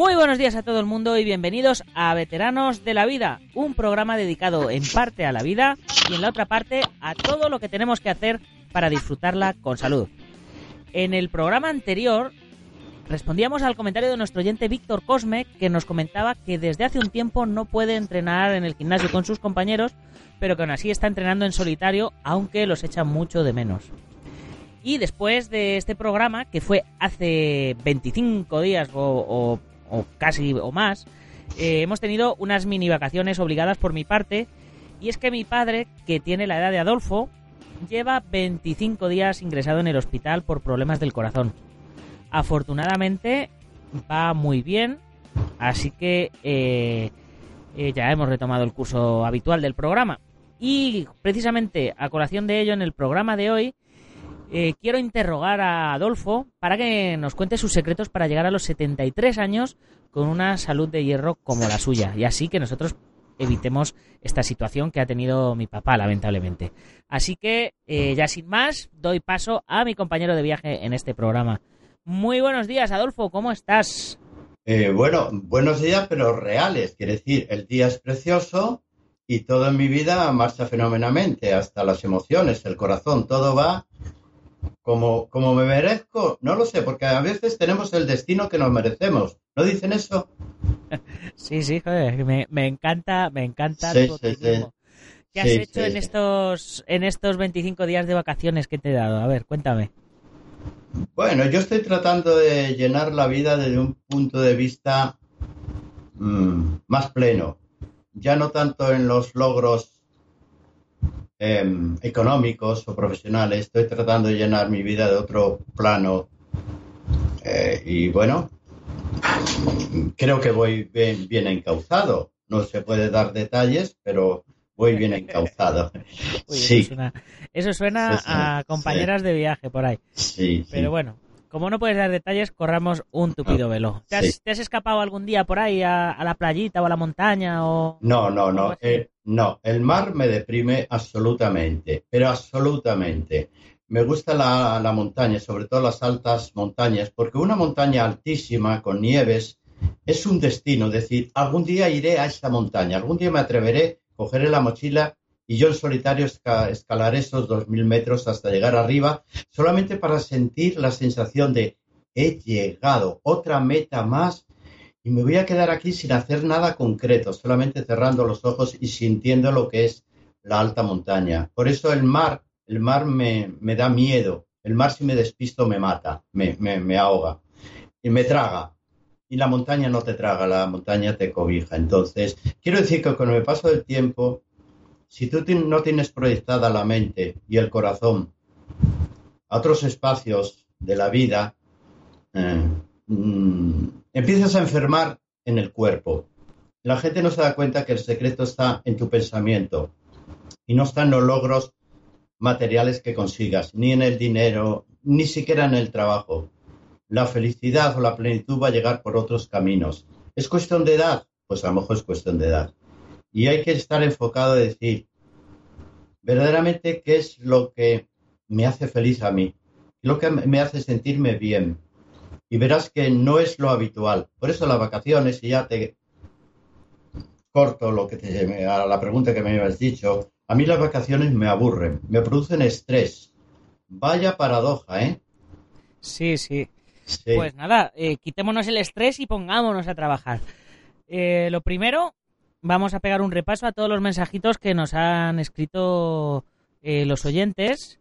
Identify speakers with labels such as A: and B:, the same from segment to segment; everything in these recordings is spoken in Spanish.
A: Muy buenos días a todo el mundo y bienvenidos a Veteranos de la Vida, un programa dedicado en parte a la vida y en la otra parte a todo lo que tenemos que hacer para disfrutarla con salud. En el programa anterior respondíamos al comentario de nuestro oyente Víctor Cosme que nos comentaba que desde hace un tiempo no puede entrenar en el gimnasio con sus compañeros, pero que aún así está entrenando en solitario, aunque los echa mucho de menos. Y después de este programa, que fue hace 25 días o, o casi o más, eh, hemos tenido unas mini vacaciones obligadas por mi parte. Y es que mi padre, que tiene la edad de Adolfo, lleva 25 días ingresado en el hospital por problemas del corazón. Afortunadamente va muy bien, así que eh, eh, ya hemos retomado el curso habitual del programa. Y precisamente a colación de ello, en el programa de hoy, eh, quiero interrogar a Adolfo para que nos cuente sus secretos para llegar a los 73 años con una salud de hierro como la suya. Y así que nosotros evitemos esta situación que ha tenido mi papá, lamentablemente. Así que, eh, ya sin más, doy paso a mi compañero de viaje en este programa. Muy buenos días, Adolfo, ¿cómo estás?
B: Eh, bueno, buenos días, pero reales. Quiere decir, el día es precioso y todo en mi vida marcha fenomenalmente, hasta las emociones, el corazón, todo va como, como me merezco, no lo sé, porque a veces tenemos el destino que nos merecemos. ¿No dicen eso?
A: Sí, sí, joder, me, me encanta, me encanta
B: Sí, sí, sí.
A: ¿Qué has hecho en estos en estos 25 días de vacaciones que te he dado? A ver, cuéntame.
B: Bueno, yo estoy tratando de llenar la vida desde un punto de vista mm, más pleno. Ya no tanto en los logros em, económicos o profesionales, estoy tratando de llenar mi vida de otro plano. Eh, y bueno, creo que voy bien, bien encauzado. No se puede dar detalles, pero voy bien encauzado.
A: Uy,
B: Sí.
A: eso suena, eso suena
B: Sí, sí,
A: a compañeras de viaje por ahí.
B: Sí.
A: Pero bueno, como no puedes dar detalles, corramos un tupido velo. ¿Te has,
B: Sí.
A: te has escapado algún día por ahí a, a la playita o a la montaña o
B: No, no, no. eh, no, el mar me deprime absolutamente, pero absolutamente. Me gusta la, la montaña, sobre todo las altas montañas, porque una montaña altísima con nieves es un destino. Es decir, algún día iré a esa montaña, algún día me atreveré, cogeré la mochila y yo en solitario esca- escalaré esos dos mil metros hasta llegar arriba, solamente para sentir la sensación de he llegado, otra meta más y me voy a quedar aquí sin hacer nada concreto, solamente cerrando los ojos y sintiendo lo que es la alta montaña. Por eso el mar, el mar me, me da miedo. El mar si me despisto me mata, me, me, ahoga y me traga. Y la montaña no te traga, la montaña te cobija. Entonces, quiero decir que con el paso del tiempo, si tú no tienes proyectada la mente y el corazón a otros espacios de la vida, eh, mm, empiezas a enfermar en el cuerpo. La gente no se da cuenta que el secreto está en tu pensamiento y no está en los logros materiales que consigas, ni en el dinero, ni siquiera en el trabajo. La felicidad o la plenitud va a llegar por otros caminos. ¿Es cuestión de edad? Pues a lo mejor es cuestión de edad. Y hay que estar enfocado y decir, verdaderamente, ¿qué es lo que me hace feliz a mí? Lo que me hace sentirme bien y verás que no es lo habitual. Por eso las vacaciones, y ya te corto lo que te, a la pregunta que me habías dicho, a mí las vacaciones me aburren, me producen estrés. Vaya paradoja, ¿eh?
A: Sí, sí.
B: Sí.
A: Pues nada, eh, quitémonos el estrés y pongámonos a trabajar. Eh, lo primero, vamos a pegar un repaso a todos los mensajitos que nos han escrito eh, los oyentes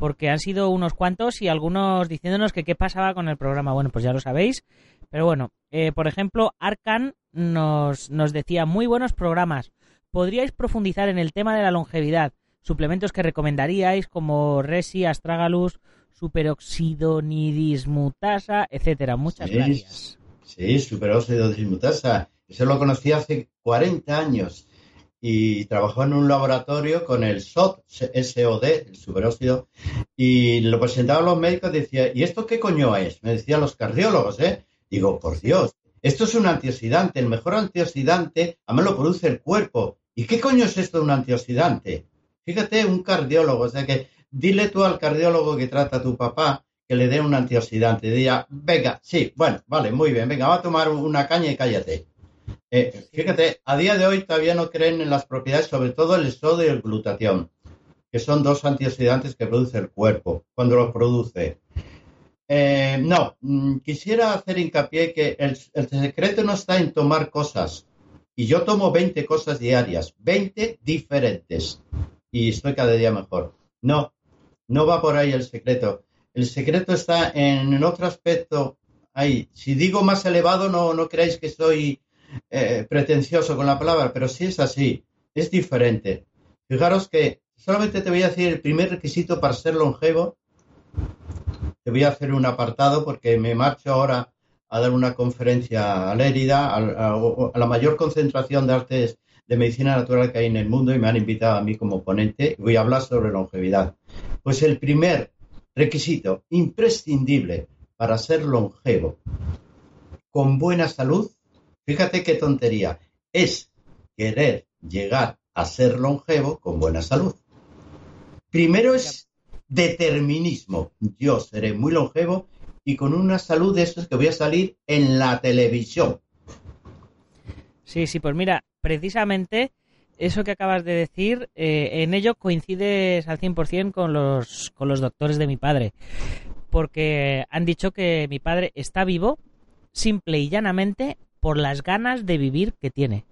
A: porque han sido unos cuantos y algunos diciéndonos que qué pasaba con el programa. Bueno, pues ya lo sabéis. Pero bueno, eh, por ejemplo, Arcan nos, nos decía muy buenos programas. ¿Podríais profundizar en el tema de la longevidad? Suplementos que recomendaríais como Resi, Astragalus, superóxido nidismutasa, etcétera. Muchas gracias.
B: Sí, superóxido dismutasa. Eso lo conocí hace 40 años y trabajó en un laboratorio con el SOD, SOD, el superóxido, y lo presentaban los médicos y decía, ¿y esto qué coño es? Me decían los cardiólogos, ¿eh? Digo, por Dios, esto es un antioxidante, el mejor antioxidante, a mí lo produce el cuerpo. ¿Y qué coño es esto de un antioxidante? Fíjate, un cardiólogo, o sea que dile tú al cardiólogo que trata a tu papá que le dé un antioxidante. Diga, venga, sí, bueno, vale, muy bien, venga, va a tomar una caña y cállate. Eh, fíjate, a día de hoy todavía no creen en las propiedades, sobre todo el sodio y el glutatión, que son dos antioxidantes que produce el cuerpo cuando los produce. Eh, no, mm, quisiera hacer hincapié que el, secreto no está en tomar cosas. Y yo tomo 20 cosas diarias, 20 diferentes. Y estoy cada día mejor. No, no va por ahí el secreto. El secreto está en, otro aspecto. Ahí, si digo más elevado, no, no creáis que soy eh, pretencioso con la palabra, pero sí es así, es diferente. Fijaros que solamente te voy a decir el primer requisito para ser longevo. Te voy a hacer un apartado porque me marcho ahora a dar una conferencia a Lérida, a, la mayor concentración de artes de medicina natural que hay en el mundo y me han invitado a mí como ponente voy a hablar sobre longevidad. Pues el primer requisito imprescindible para ser longevo con buena salud Fíjate qué tontería. Es querer llegar a ser longevo con buena salud. Primero es determinismo. Yo seré muy longevo y con una salud de esos que voy a salir en la televisión.
A: Sí, sí, pues mira, precisamente eso que acabas de decir, eh, en ello coincides al 100% con los, con los doctores de mi padre. Porque han dicho que mi padre está vivo, simple y llanamente, por las ganas de vivir que tiene.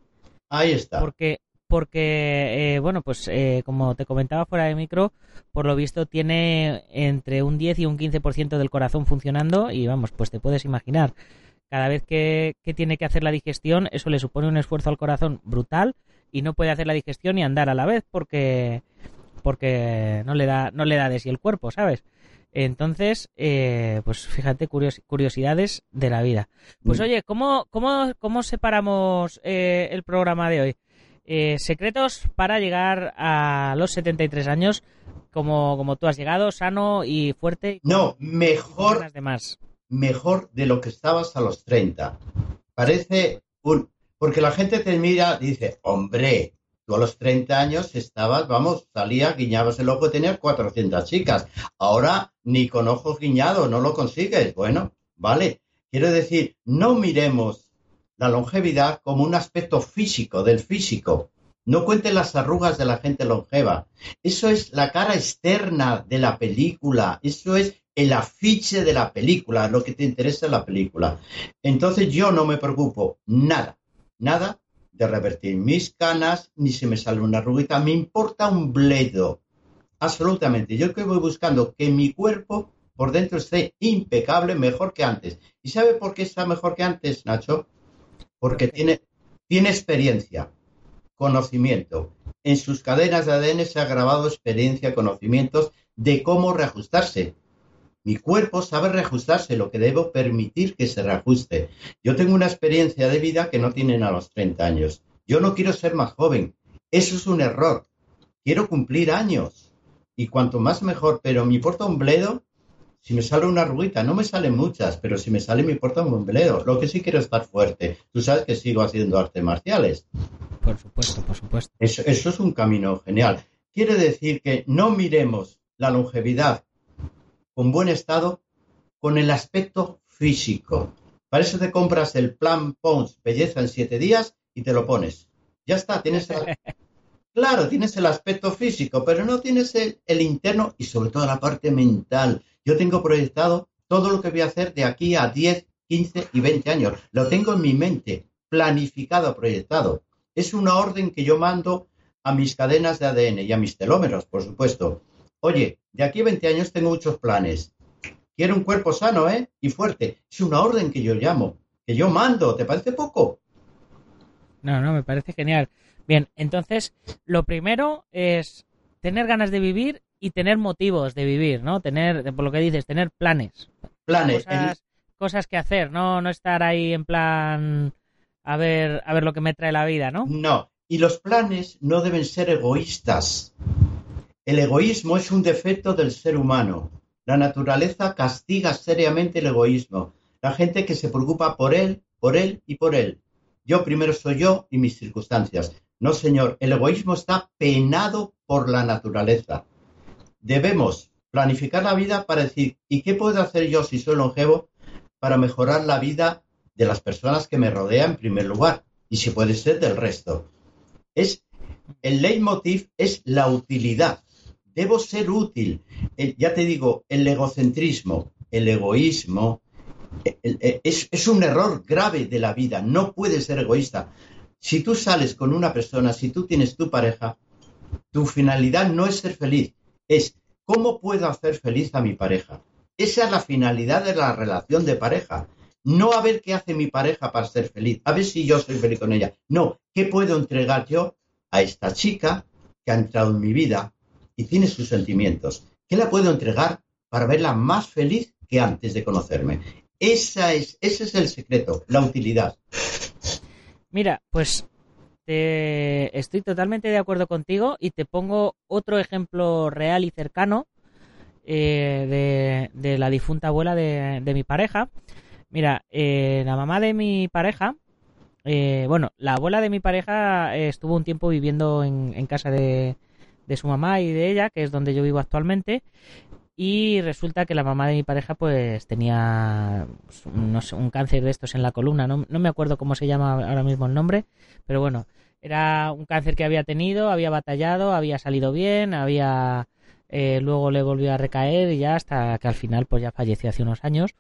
B: Ahí está.
A: Porque, porque eh, bueno, pues eh, como te comentaba fuera de micro, por lo visto tiene entre un 10 y un 15% del corazón funcionando y vamos, pues te puedes imaginar. Cada vez que, que tiene que hacer la digestión, eso le supone un esfuerzo al corazón brutal y no puede hacer la digestión y andar a la vez porque porque no le da no le da de sí el cuerpo, ¿sabes? Entonces, eh, pues fíjate, curiosidades de la vida. Pues oye, ¿cómo, cómo, cómo separamos eh, el programa de hoy? Eh, secretos para llegar a los 73 años, como, como tú has llegado, sano y fuerte.
B: no, mejor, mejor de lo que estabas a los 30. Parece un... Porque la gente te mira y dice, hombre, Tú a los 30 años estabas, vamos, salías, guiñabas el ojo y tenías 400 chicas. Ahora ni con ojos guiñados no lo consigues. Bueno, vale. Quiero decir, no miremos la longevidad como un aspecto físico, del físico. No cuenten las arrugas de la gente longeva. Eso es la cara externa de la película. Eso es el afiche de la película, lo que te interesa en la película. Entonces yo no me preocupo nada, nada de revertir mis canas, ni se me sale una arruguita, me importa un bledo. Absolutamente. Yo que voy buscando que mi cuerpo por dentro esté impecable, mejor que antes. ¿Y sabe por qué está mejor que antes, Nacho? Porque tiene, tiene experiencia, conocimiento. En sus cadenas de ADN se ha grabado experiencia, conocimientos de cómo reajustarse. Mi cuerpo sabe reajustarse, lo que debo permitir que se reajuste. Yo tengo una experiencia de vida que no tienen a los 30 años. Yo no quiero ser más joven. Eso es un error. Quiero cumplir años. Y cuanto más mejor, pero me importa un bledo si me sale una ruguita. No me salen muchas, pero si me sale me importa un bledo. Lo que sí quiero es estar fuerte. Tú sabes que sigo haciendo artes marciales.
A: Por supuesto, por supuesto.
B: eso es un camino genial. Quiere decir que no miremos la longevidad con buen estado, con el aspecto físico. Para eso te compras el plan Pons Belleza en siete días y te lo pones. Ya está, tienes. Claro, tienes el aspecto físico, pero no tienes el, interno y sobre todo la parte mental. Yo tengo proyectado todo lo que voy a hacer de aquí a 10, 15 y 20 años. Lo tengo en mi mente, planificado, proyectado. Es una orden que yo mando a mis cadenas de ADN y a mis telómeros, por supuesto. Oye, de aquí a 20 años tengo muchos planes. Quiero un cuerpo sano, ¿eh? Y fuerte. Es una orden que yo llamo, que yo mando. ¿Te parece poco?
A: No, no, me parece genial. Bien, entonces, lo primero es tener ganas de vivir y tener motivos de vivir, ¿no? Tener, por lo que dices, tener planes.
B: Planes.
A: Cosas, cosas que hacer, ¿no? No estar ahí en plan a ver, a ver lo que me trae la vida, ¿no?
B: No, y los planes no deben ser egoístas. El egoísmo es un defecto del ser humano. La naturaleza castiga seriamente el egoísmo. La gente que se preocupa por él, por él y por él. Yo primero soy yo y mis circunstancias. No, señor, el egoísmo está penado por la naturaleza. Debemos planificar la vida para decir, ¿y qué puedo hacer yo si soy longevo para mejorar la vida de las personas que me rodean en primer lugar? Y si puede ser del resto. Es el leitmotiv es la utilidad. Debo ser útil. ya te digo, el egocentrismo, el egoísmo, es, es un error grave de la vida. No puedes ser egoísta. Si tú sales con una persona, si tú tienes tu pareja, tu finalidad no es ser feliz, es cómo puedo hacer feliz a mi pareja. Esa es la finalidad de la relación de pareja. No a ver qué hace mi pareja para ser feliz, a ver si yo soy feliz con ella. No, ¿qué puedo entregar yo a esta chica que ha entrado en mi vida y tiene sus sentimientos? ¿Qué la puedo entregar para verla más feliz que antes de conocerme? Esa es, ese es el secreto, la utilidad.
A: Mira, pues estoy totalmente de acuerdo contigo y te pongo otro ejemplo real y cercano eh, de, la difunta abuela de, mi pareja. Mira, eh, la mamá de mi pareja, eh, bueno, la abuela de mi pareja estuvo un tiempo viviendo en, casa de, de, su mamá y de ella, que es donde yo vivo actualmente, y resulta que la mamá de mi pareja pues tenía un cáncer de estos en la columna, no, no, me acuerdo cómo se llama ahora mismo el nombre, pero bueno, era un cáncer que había tenido, había batallado, había salido bien, había eh, luego le volvió a recaer y ya hasta que al final pues ya falleció hace unos años.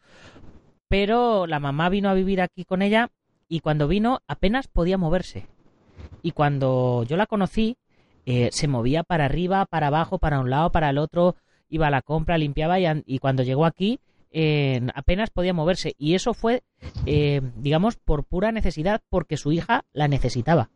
A: Pero la mamá vino a vivir aquí con ella y cuando vino apenas podía moverse. Y cuando yo la conocí, eh, se movía para arriba, para abajo, para un lado, para el otro, iba a la compra, limpiaba y, cuando llegó aquí eh, apenas podía moverse. Y eso fue, digamos, por pura necesidad, porque su hija la necesitaba.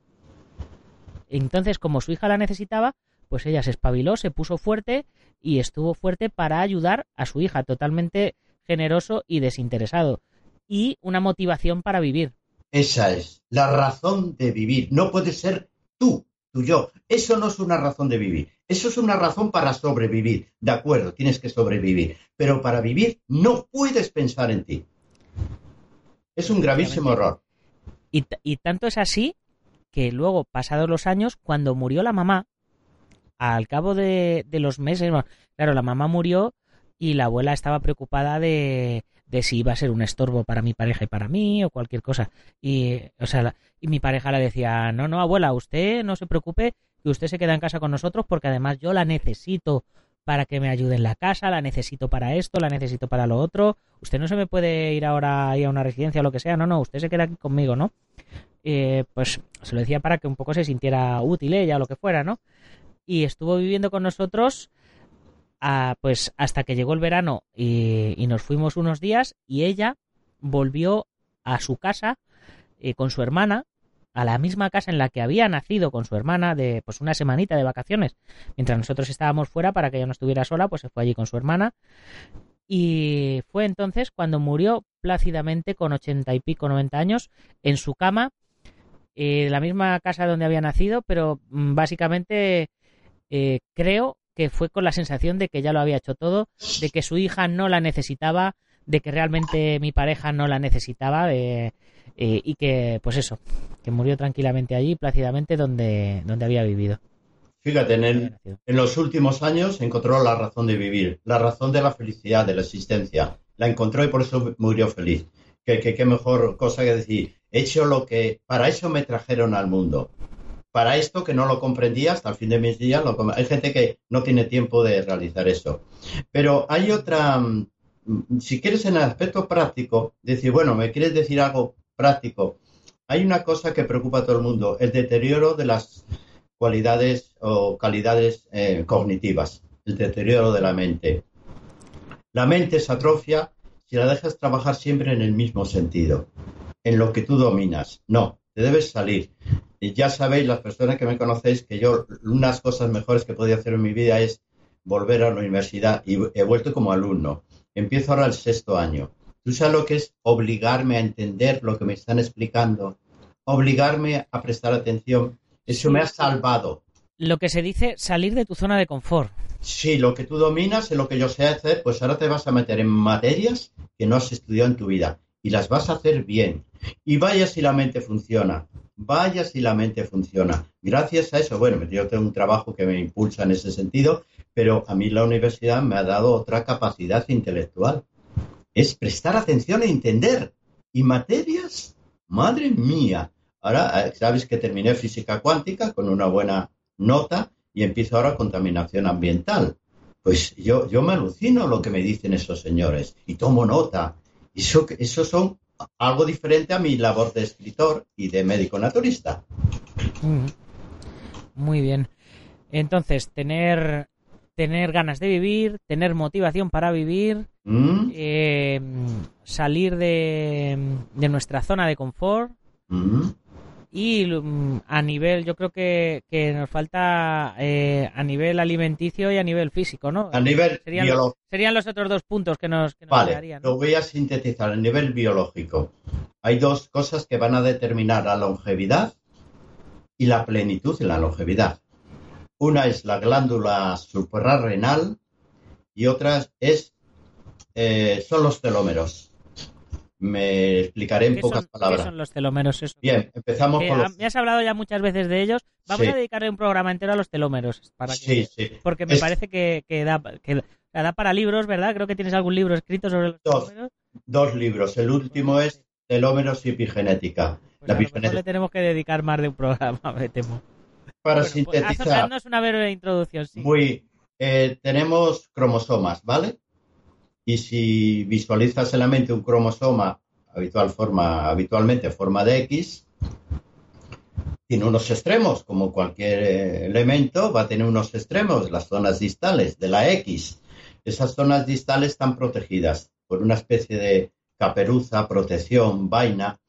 A: Entonces, como su hija la necesitaba, pues ella se espabiló, se puso fuerte y estuvo fuerte para ayudar a su hija, totalmente generoso y desinteresado. Y una motivación para vivir.
B: Esa es la razón de vivir. No puede ser tú, tú yo. Eso no es una razón de vivir. Eso es una razón para sobrevivir. De acuerdo, tienes que sobrevivir. Pero para vivir no puedes pensar en ti. Es un gravísimo error.
A: Y, y tanto es así que luego, pasados los años, cuando murió la mamá, al cabo de, los meses, claro, la mamá murió y la abuela estaba preocupada de, de, si iba a ser un estorbo para mi pareja y para mí o cualquier cosa. Y, o sea, y mi pareja le decía, no, no, abuela, usted no se preocupe, que usted se queda en casa con nosotros porque además yo la necesito para que me ayude en la casa, la necesito para esto, la necesito para lo otro. Usted no se me puede ir ahora a una residencia o lo que sea, no, no, usted se queda aquí conmigo, ¿no? Eh, pues se lo decía para que un poco se sintiera útil ella o lo que fuera, ¿no? y estuvo viviendo con nosotros pues hasta que llegó el verano y, nos fuimos unos días y ella volvió a su casa eh, con su hermana a la misma casa en la que había nacido con su hermana de pues una semanita de vacaciones. Mientras nosotros estábamos fuera para que ella no estuviera sola pues se fue allí con su hermana. Y fue entonces cuando murió plácidamente con ochenta y pico noventa años en su cama eh, la misma casa donde había nacido pero mm, básicamente eh, creo que fue con la sensación de que ya lo había hecho todo, de que su hija no la necesitaba, de que realmente mi pareja no la necesitaba eh, eh, y que, pues eso, que murió tranquilamente allí, plácidamente, donde, donde había vivido.
B: Fíjate, en, en los últimos años encontró la razón de vivir, la razón de la felicidad, de la existencia. La encontró y por eso murió feliz. Qué, qué mejor cosa que decir, he hecho lo que, para eso me trajeron al mundo para esto que no lo comprendía hasta el fin de mis días. hay gente que no tiene tiempo de realizar eso. Pero hay otra, mm, si quieres en el aspecto práctico, decir, bueno, me quieres decir algo práctico. Hay una cosa que preocupa a todo el mundo, el deterioro de las cualidades o calidades eh, cognitivas. el deterioro de la mente. La mente se atrofia si la dejas trabajar siempre en el mismo sentido, en lo que tú dominas. No, te debes salir. Y ya sabéis, las personas que me conocéis, que yo unas cosas mejores que podía hacer en mi vida es volver a la universidad y he vuelto como alumno. Empiezo ahora el sexto año. ¿Tú sabes lo que es obligarme a entender lo que me están explicando? Obligarme a prestar atención. Eso me ha salvado.
A: Lo que se dice salir de tu zona de confort.
B: Sí, lo que tú dominas y lo que yo sé hacer, pues ahora te vas a meter en materias que no has estudiado en tu vida y las vas a hacer bien. Y vaya si la mente funciona, vaya si la mente funciona. Gracias a eso, bueno, yo tengo un trabajo que me impulsa en ese sentido, pero a mí la universidad me ha dado otra capacidad intelectual. Es prestar atención e entender. Y materias, madre mía. Ahora, eh, sabes que terminé física cuántica con una buena nota y empiezo ahora contaminación ambiental. Pues yo, yo me alucino lo que me dicen esos señores y tomo nota. Eso, eso son algo diferente a mi labor de escritor y de médico naturista.
A: Mm. Muy bien. Entonces, tener, tener ganas de vivir, tener motivación para vivir,
B: ¿Mm?
A: eh, salir de, de nuestra zona de confort,
B: ¿Mm?
A: y mm, a nivel, yo creo que, que nos falta eh, a nivel alimenticio y a nivel físico, ¿no?
B: A nivel
A: serían,
B: biológico.
A: serían los otros dos puntos que nos, que nos
B: Vale,
A: quedarían, ¿no?
B: lo voy a sintetizar. A nivel biológico, hay dos cosas que van a determinar la longevidad y la plenitud en la longevidad. Una es la glándula suprarrenal y otra es eh, son los telómeros. Me explicaré en
A: ¿Qué
B: pocas
A: son, qué
B: palabras.
A: son los telómeros? Eso?
B: Bien, empezamos por los...
A: Me has hablado ya muchas veces de ellos. Vamos
B: Sí.
A: a dedicarle un programa entero a los telómeros. Para que,
B: Sí, sí.
A: Porque me
B: Es-
A: parece que, que da, que da para libros, ¿verdad? Creo que tienes algún libro escrito sobre los
B: Dos.
A: telómeros.
B: Dos libros. El último es Telómeros y Epigenética.
A: Pues
B: La
A: a lo mejor
B: epigenética.
A: le tenemos que dedicar más de un programa, me temo.
B: Para
A: Bueno, pues,
B: sintetizar,
A: haznos una breve introducción, sí.
B: muy, eh, tenemos cromosomas, ¿vale? Y si visualizas en la mente un cromosoma habitual forma, habitualmente en forma de X, tiene unos extremos, como cualquier eh, elemento, va a tener unos extremos, las zonas distales de la X. Esas zonas distales están protegidas por una especie de caperuza, protección, vaina,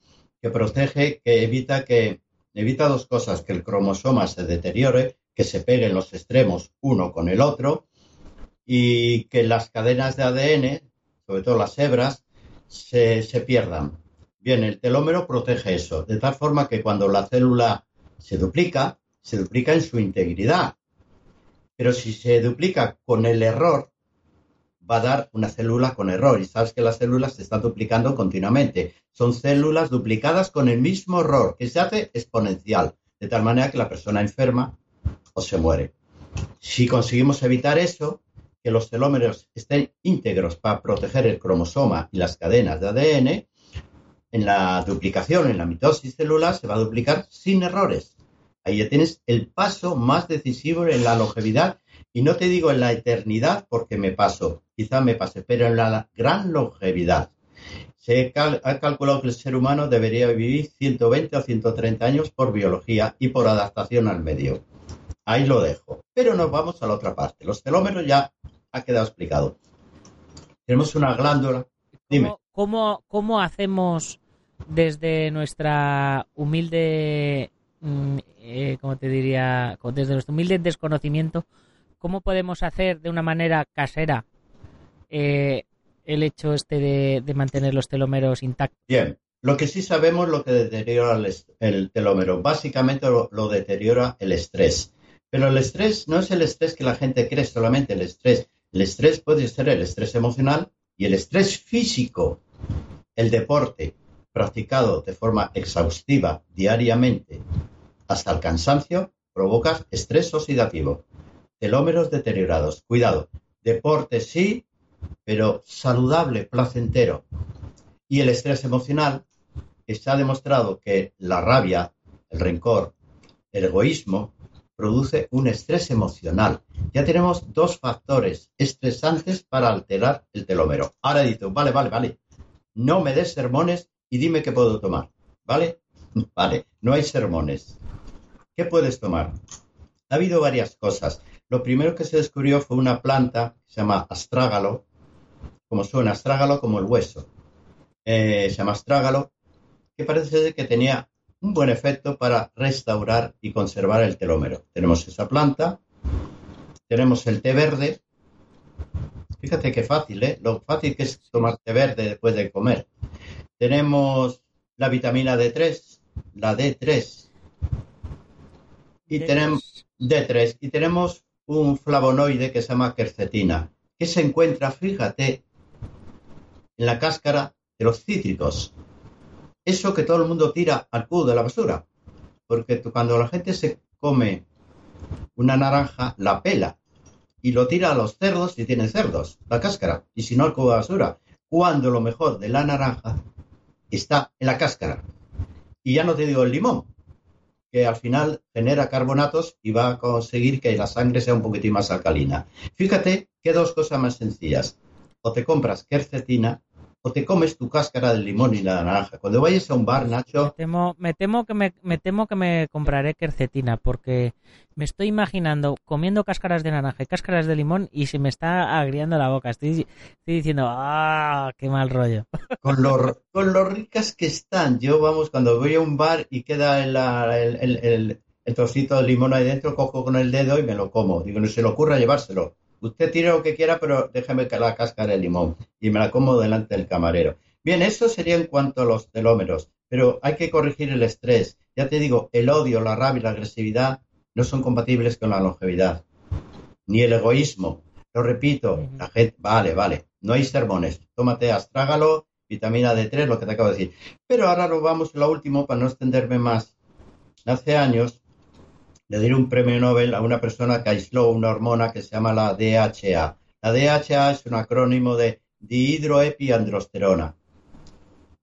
B: que protege, que evita que evita dos cosas, que el cromosoma se deteriore, que se peguen los extremos uno con el otro y que las cadenas de ADN, sobre todo las hebras, se, se pierdan. Bien, el telómero protege eso, de tal forma que cuando la célula se duplica, se duplica en su integridad. Pero si se duplica con el error, va a dar una célula con error. Y sabes que las células se están duplicando continuamente. Son células duplicadas con el mismo error, que se hace exponencial, de tal manera que la persona enferma o se muere. Si conseguimos evitar eso, que los telómeros estén íntegros para proteger el cromosoma y las cadenas de ADN, en la duplicación, en la mitosis celular, se va a duplicar sin errores. Ahí ya tienes el paso más decisivo en la longevidad y no te digo en la eternidad porque me paso, quizá me pase, pero en la gran longevidad. Se ha calculado que el ser humano debería vivir 120 o 130 años por biología y por adaptación al medio. Ahí lo dejo. Pero nos vamos a la otra parte. Los telómeros ya ha quedado explicado. Tenemos una glándula. Dime.
A: ¿Cómo, cómo, cómo hacemos desde nuestra humilde, mm, eh, ¿cómo te diría? Desde nuestro humilde desconocimiento, ¿cómo podemos hacer de una manera casera eh, el hecho este de, de mantener los telómeros intactos?
B: Bien. Lo que sí sabemos lo que deteriora el, el telómero. Básicamente lo, lo deteriora el estrés. Pero el estrés no es el estrés que la gente cree solamente el estrés. El estrés puede ser el estrés emocional y el estrés físico. El deporte practicado de forma exhaustiva diariamente hasta el cansancio provoca estrés oxidativo. Telómeros deteriorados. Cuidado. Deporte sí, pero saludable, placentero. Y el estrés emocional, que se ha demostrado que la rabia, el rencor, el egoísmo, produce un estrés emocional. Ya tenemos dos factores estresantes para alterar el telómero. Ahora dicho, vale, vale, vale. No me des sermones y dime qué puedo tomar. ¿Vale? Vale, no hay sermones. ¿Qué puedes tomar? Ha habido varias cosas. lo primero que se descubrió fue una planta que se llama astrágalo, como suena, astrágalo como el hueso. Eh, se llama astrágalo, que parece que tenía un buen efecto para restaurar y conservar el telómero. Tenemos esa planta, tenemos el té verde. Fíjate qué fácil, ¿eh? Lo fácil que es tomar té verde después de comer. Tenemos la vitamina D3, la D3. Y tenemos D3 y tenemos un flavonoide que se llama quercetina, que se encuentra, fíjate, en la cáscara de los cítricos. Eso que todo el mundo tira al cubo de la basura. Porque cuando la gente se come una naranja, la pela y lo tira a los cerdos si tienen cerdos, la cáscara, y si no al cubo de basura. Cuando lo mejor de la naranja está en la cáscara. Y ya no te digo el limón, que al final genera carbonatos y va a conseguir que la sangre sea un poquitín más alcalina. Fíjate que dos cosas más sencillas. O te compras quercetina o te comes tu cáscara de limón y la naranja. Cuando vayas a un bar, Nacho...
A: Me temo, me temo, que, me, me temo que me compraré quercetina porque me estoy imaginando comiendo cáscaras de naranja y cáscaras de limón y se me está agriando la boca. Estoy, estoy diciendo, ¡ah, qué mal rollo!
B: Con lo, con lo ricas que están. Yo, vamos, cuando voy a un bar y queda el, el, el, el trocito de limón ahí dentro, cojo con el dedo y me lo como. Digo, no se le ocurra llevárselo Usted tire lo que quiera, pero déjeme que la cáscara de limón y me la como delante del camarero. Bien, eso sería en cuanto a los telómeros, pero hay que corregir el estrés. Ya te digo, el odio, la rabia y la agresividad no son compatibles con la longevidad. Ni el egoísmo. Lo repito, la gente, vale, vale, no hay sermones. Tómate astrágalo, vitamina D3, lo que te acabo de decir. Pero ahora nos vamos a lo último para no extenderme más. Hace años le dieron un premio Nobel a una persona que aisló una hormona que se llama la DHA. La DHA es un acrónimo de dihidroepiandrosterona.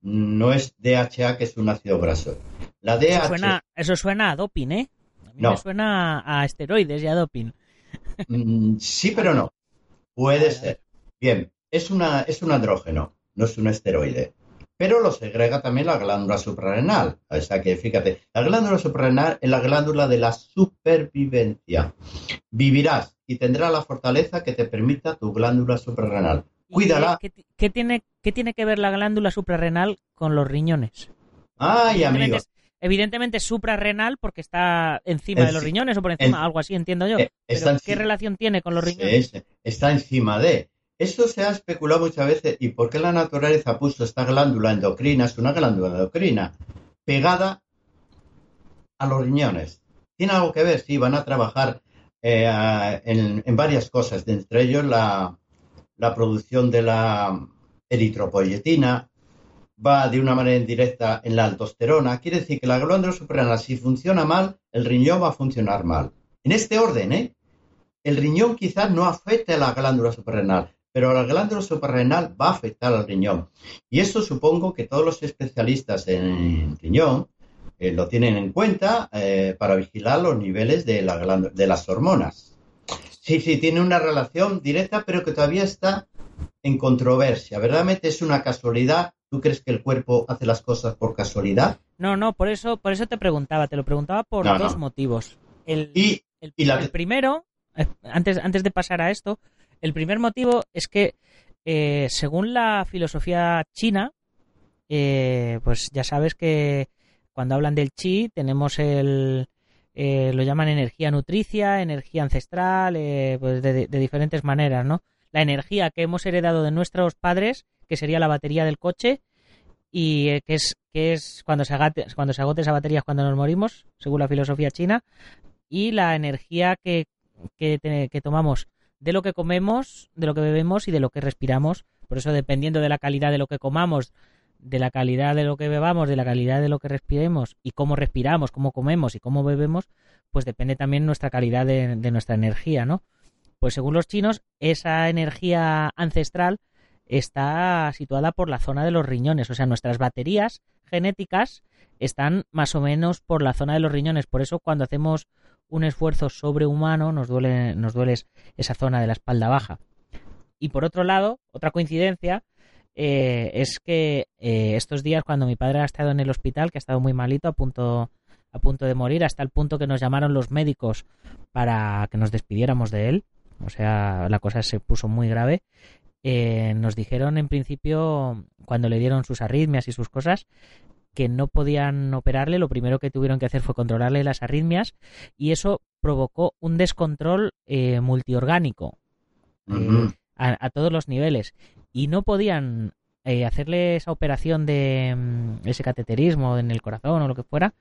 B: No es DHA, que es un ácido graso. La DHA...
A: Eso suena, eso suena a doping, ¿eh? A mí me suena a esteroides y a doping.
B: Mm, sí, pero no. Puede ser. Bien, es, una, es un andrógeno, no es un esteroide pero lo segrega también la glándula suprarrenal. O sea que fíjate, la glándula suprarrenal es la glándula de la supervivencia. Vivirás y tendrás la fortaleza que te permita tu glándula suprarrenal. Cuídala.
A: ¿Qué, tiene, ¿Qué tiene que ver la glándula suprarrenal con los riñones?
B: Ay, amigo.
A: evidentemente es suprarrenal porque está encima de los riñones o por encima, algo así entiendo yo. Eh, ¿Qué relación tiene con los riñones?
B: está encima de. Eso se ha especulado muchas veces. ¿Y por qué la naturaleza puso esta glándula endocrina? Es una glándula endocrina pegada a los riñones. Tiene algo que ver, sí, van a trabajar eh, en, varias cosas, entre ellos la, producción de la eritropoyetina, va de una manera indirecta en la aldosterona. Quiere decir que la glándula suprarrenal, si funciona mal, el riñón va a funcionar mal. En este orden, ¿eh? El riñón quizás no afecte a la glándula suprarrenal, pero la glándula suprarrenal va a afectar al riñón. Y eso supongo que todos los especialistas en riñón eh, lo tienen en cuenta eh, para vigilar los niveles de, la de las hormonas. Sí, sí, tiene una relación directa, pero que todavía está en controversia. ¿Verdaderamente es una casualidad? ¿Tú crees que el cuerpo hace las cosas por casualidad?
A: No, no, por eso, por eso te preguntaba. Te lo preguntaba por dos motivos. El,
B: y,
A: el primero, eh, antes, antes de pasar a esto, el primer motivo es que, eh, según la filosofía china, eh, pues ya sabes que cuando hablan del chi tenemos el, eh, lo llaman energía nutricia, energía ancestral, pues de, diferentes maneras, ¿no? La energía que hemos heredado de nuestros padres, que sería la batería del coche, y que es que es cuando se agate, cuando se agote esa batería es cuando nos morimos, según la filosofía china, y la energía que, que tomamos de lo que comemos, de lo que bebemos y de lo que respiramos. Por eso, dependiendo de la calidad de lo que comamos, de la calidad de lo que bebamos, de la calidad de lo que respiremos y cómo respiramos, cómo comemos y cómo bebemos, pues depende también nuestra calidad de, nuestra energía, ¿no? Pues según los chinos, esa energía ancestral está situada por la zona de los riñones, o sea, nuestras baterías genéticas están más o menos por la zona de los riñones. Por eso cuando hacemos un esfuerzo sobrehumano, nos duele, nos duele esa zona de la espalda baja. Y por otro lado, otra coincidencia eh, es que eh, estos días, cuando mi padre ha estado en el hospital, que ha estado muy malito, a punto a punto de morir, hasta el punto que nos llamaron los médicos para que nos despidiéramos de él. O sea, la cosa se puso muy grave. Eh, nos dijeron en principio, cuando le dieron sus arritmias y sus cosas, que no podían operarle, lo primero que tuvieron que hacer fue controlarle las arritmias y eso provocó un descontrol eh, multiorgánico eh, a, todos los niveles y no podían eh, hacerle esa operación de mm, ese cateterismo en el corazón o lo que fuera,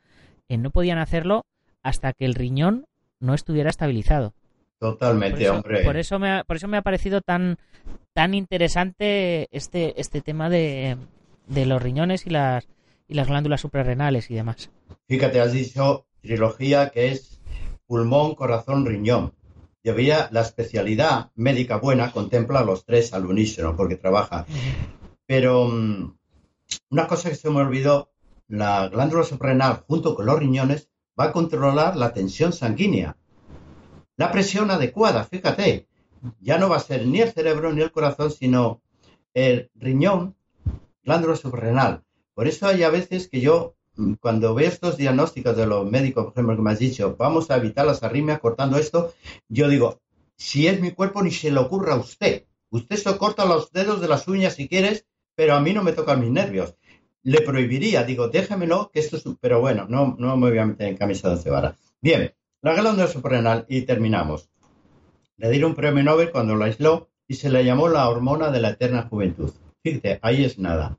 A: no podían hacerlo hasta que el riñón no estuviera estabilizado.
B: Totalmente, hombre.
A: Por eso me ha, por eso me ha parecido tan tan interesante este este tema de, de los riñones y las y las glándulas suprarrenales y demás.
B: Fíjate, has dicho trilogía que es pulmón, corazón, riñón. Y había la especialidad médica buena, contempla los tres al unísono porque trabaja. Pero mm, una cosa que se me olvidó, la glándula suprarrenal junto con los riñones va a controlar la tensión sanguínea. La presión adecuada, fíjate, ya no va a ser ni el cerebro ni el corazón, sino el riñón, glándula suprarrenal. Por eso hay a veces que yo, mm, cuando veo estos diagnósticos de los médicos, por ejemplo, que me has dicho, vamos a evitar las arritmias cortando esto, yo digo, si es mi cuerpo, ni se le ocurra a usted. Usted se corta los dedos de las uñas si quieres, pero a mí no me tocan mis nervios. Le prohibiría, digo, déjemelo, que esto es... Pero bueno, no, no me voy a meter en camisa de cebara. Bien, la glándula suprarrenal, y terminamos. Le dieron un premio Nobel cuando lo aisló y se le llamó la hormona de la eterna juventud. Fíjate, ahí es nada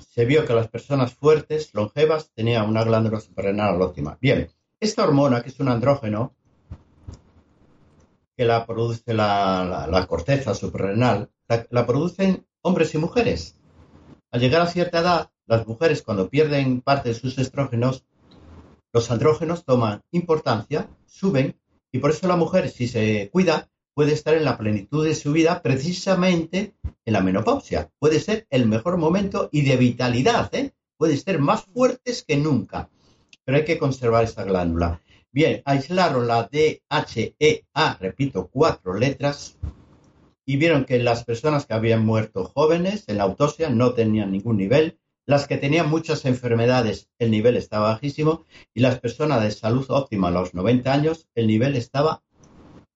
B: se vio que las personas fuertes, longevas, tenían una glándula suprarrenal óptima. Bien, esta hormona, que es un andrógeno, que la produce la, corteza suprarrenal, la, producen hombres y mujeres. Al llegar a cierta edad, las mujeres cuando pierden parte de sus estrógenos, los andrógenos toman importancia, suben, y por eso la mujer, si se cuida, puede estar en la plenitud de su vida precisamente en la menopausia. Puede ser el mejor momento y de vitalidad, ¿eh? puede ser más fuertes que nunca. Pero hay que conservar esta glándula. Bien, aislaron la DHEA, repito, cuatro letras, y vieron que las personas que habían muerto jóvenes en la autopsia no tenían ningún nivel, las que tenían muchas enfermedades, el nivel estaba bajísimo, y las personas de salud óptima a los 90 años, el nivel estaba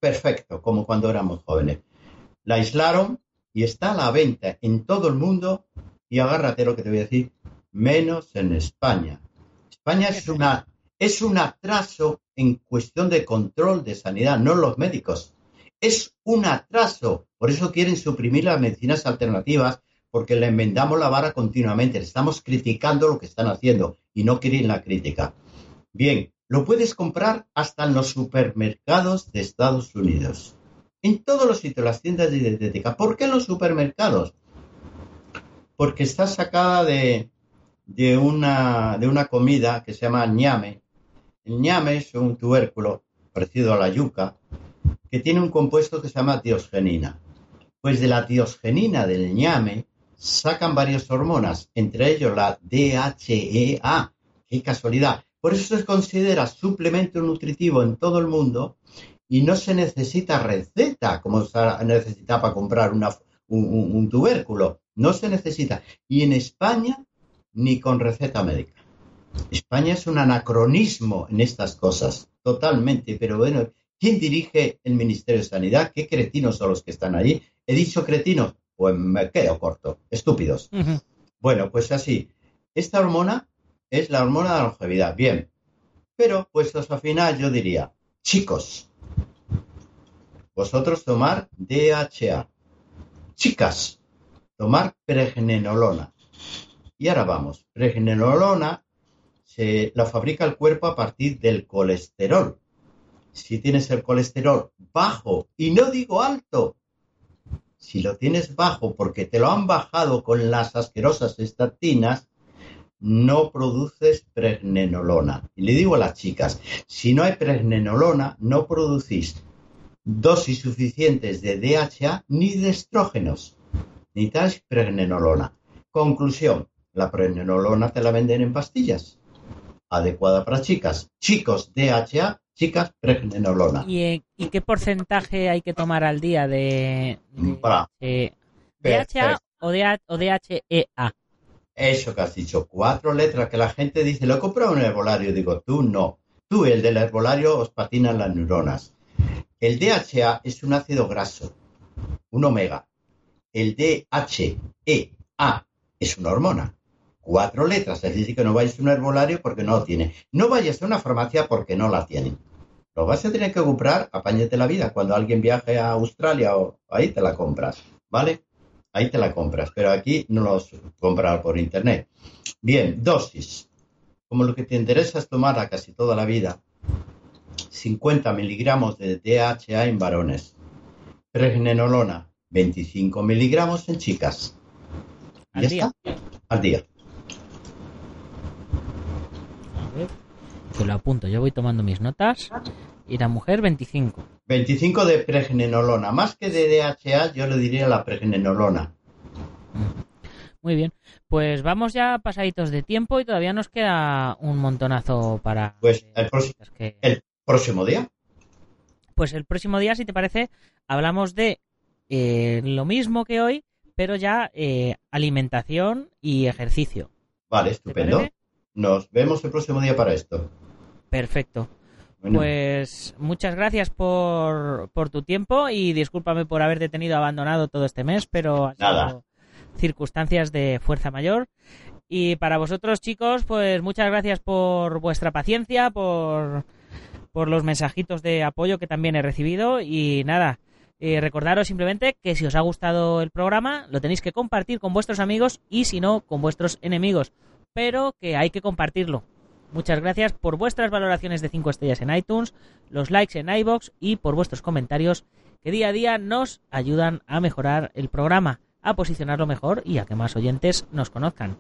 B: perfecto, como cuando éramos jóvenes. La aislaron y está a la venta en todo el mundo y agárrate lo que te voy a decir, menos en España. España es una es un atraso en cuestión de control de sanidad, no los médicos. Es un atraso. Por eso quieren suprimir las medicinas alternativas, porque le enmendamos la vara continuamente. estamos criticando lo que están haciendo y no quieren la crítica. Bien, lo puedes comprar hasta en los supermercados de Estados Unidos. En todos los sitios, las tiendas de dietética. ¿Por qué en los supermercados? Porque está sacada de, una, una comida que se llama ñame. El ñame es un tubérculo parecido a la yuca que tiene un compuesto que se llama diosgenina. Pues de la diosgenina del ñame sacan varias hormonas, entre ellos la DHEA. ¡Qué casualidad! Por eso se considera suplemento nutritivo en todo el mundo y no se necesita receta como se necesita para comprar un, tubérculo. No se necesita. Y en España ni con receta médica. España es un anacronismo en estas cosas, totalmente. Pero bueno, ¿quién dirige el Ministerio de Sanidad? ¿Qué cretinos son los que están allí? ¿He dicho cretinos? Pues me quedo corto. Estúpidos. Bueno, pues así. Esta hormona es la hormona de longevidad. Bien. Pero, puestos al final, yo diría, chicos, vosotros tomar DHA. Chicas, tomar pregnenolona. Y ahora vamos. Pregnenolona se la fabrica el cuerpo a partir del colesterol. Si tienes el colesterol bajo, y no digo alto, si lo tienes bajo porque te lo han bajado con las asquerosas estatinas, no produces pregnenolona. Y le digo a las chicas, si no hay pregnenolona, no producís dosis suficientes de DHA ni de estrógenos. Necesitáis pregnenolona. Conclusión, la pregnenolona te la venden en pastillas. Adecuada para chicas. Chicos, DHA, chicas, pregnenolona.
A: ¿Y, qué porcentaje hay que tomar al día de, DHA o, o DHEA?
B: Eso que has dicho, cuatro letras que la gente dice, lo he comprado en un herbolario. Digo, tú no. Tú, el del herbolario, os patinan las neuronas. El DHA es un ácido graso, un omega. El DHEA es una hormona. Cuatro letras, es decir, que no vayas a un herbolario porque no lo tiene. No vayas a una farmacia porque no la tienen. Lo vas a tener que comprar, apáñate la vida. Cuando alguien viaje a Australia o ahí te la compras, ¿vale? Ahí te la compras, pero aquí no los compras por internet. Bien, dosis. Como lo que te interesa es tomarla casi toda la vida, 50 miligramos de DHA en varones. Pregnenolona, 25 miligramos en chicas.
A: ¿Al día?
B: Al día.
A: A ver, lo apunto. Yo voy tomando mis notas. Y la mujer, 25.
B: 25 de pregnenolona. Más que de DHA, yo le diría la pregnenolona.
A: Muy bien. Pues vamos ya pasaditos de tiempo y todavía nos queda un montonazo para...
B: Pues el,
A: que...
B: el próximo día.
A: Pues el próximo día, si te parece, hablamos de eh, lo mismo que hoy, pero ya eh, alimentación y ejercicio.
B: Vale, estupendo. Nos vemos el próximo día para esto.
A: Perfecto. Pues muchas gracias por, por, tu tiempo y discúlpame por haberte tenido abandonado todo este mes, pero ha sido circunstancias de fuerza mayor. Y para vosotros, chicos, pues muchas gracias por vuestra paciencia, por, por los mensajitos de apoyo que también he recibido. Y nada, eh, recordaros simplemente que si os ha gustado el programa, lo tenéis que compartir con vuestros amigos y si no, con vuestros enemigos. Pero que hay que compartirlo Muchas gracias por vuestras valoraciones de 5 estrellas en iTunes, los likes en iBox y por vuestros comentarios que día a día nos ayudan a mejorar el programa, a posicionarlo mejor y a que más oyentes nos conozcan.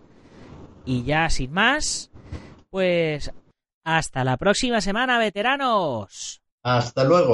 A: Y ya sin más, pues hasta la próxima semana, veteranos.
B: Hasta luego.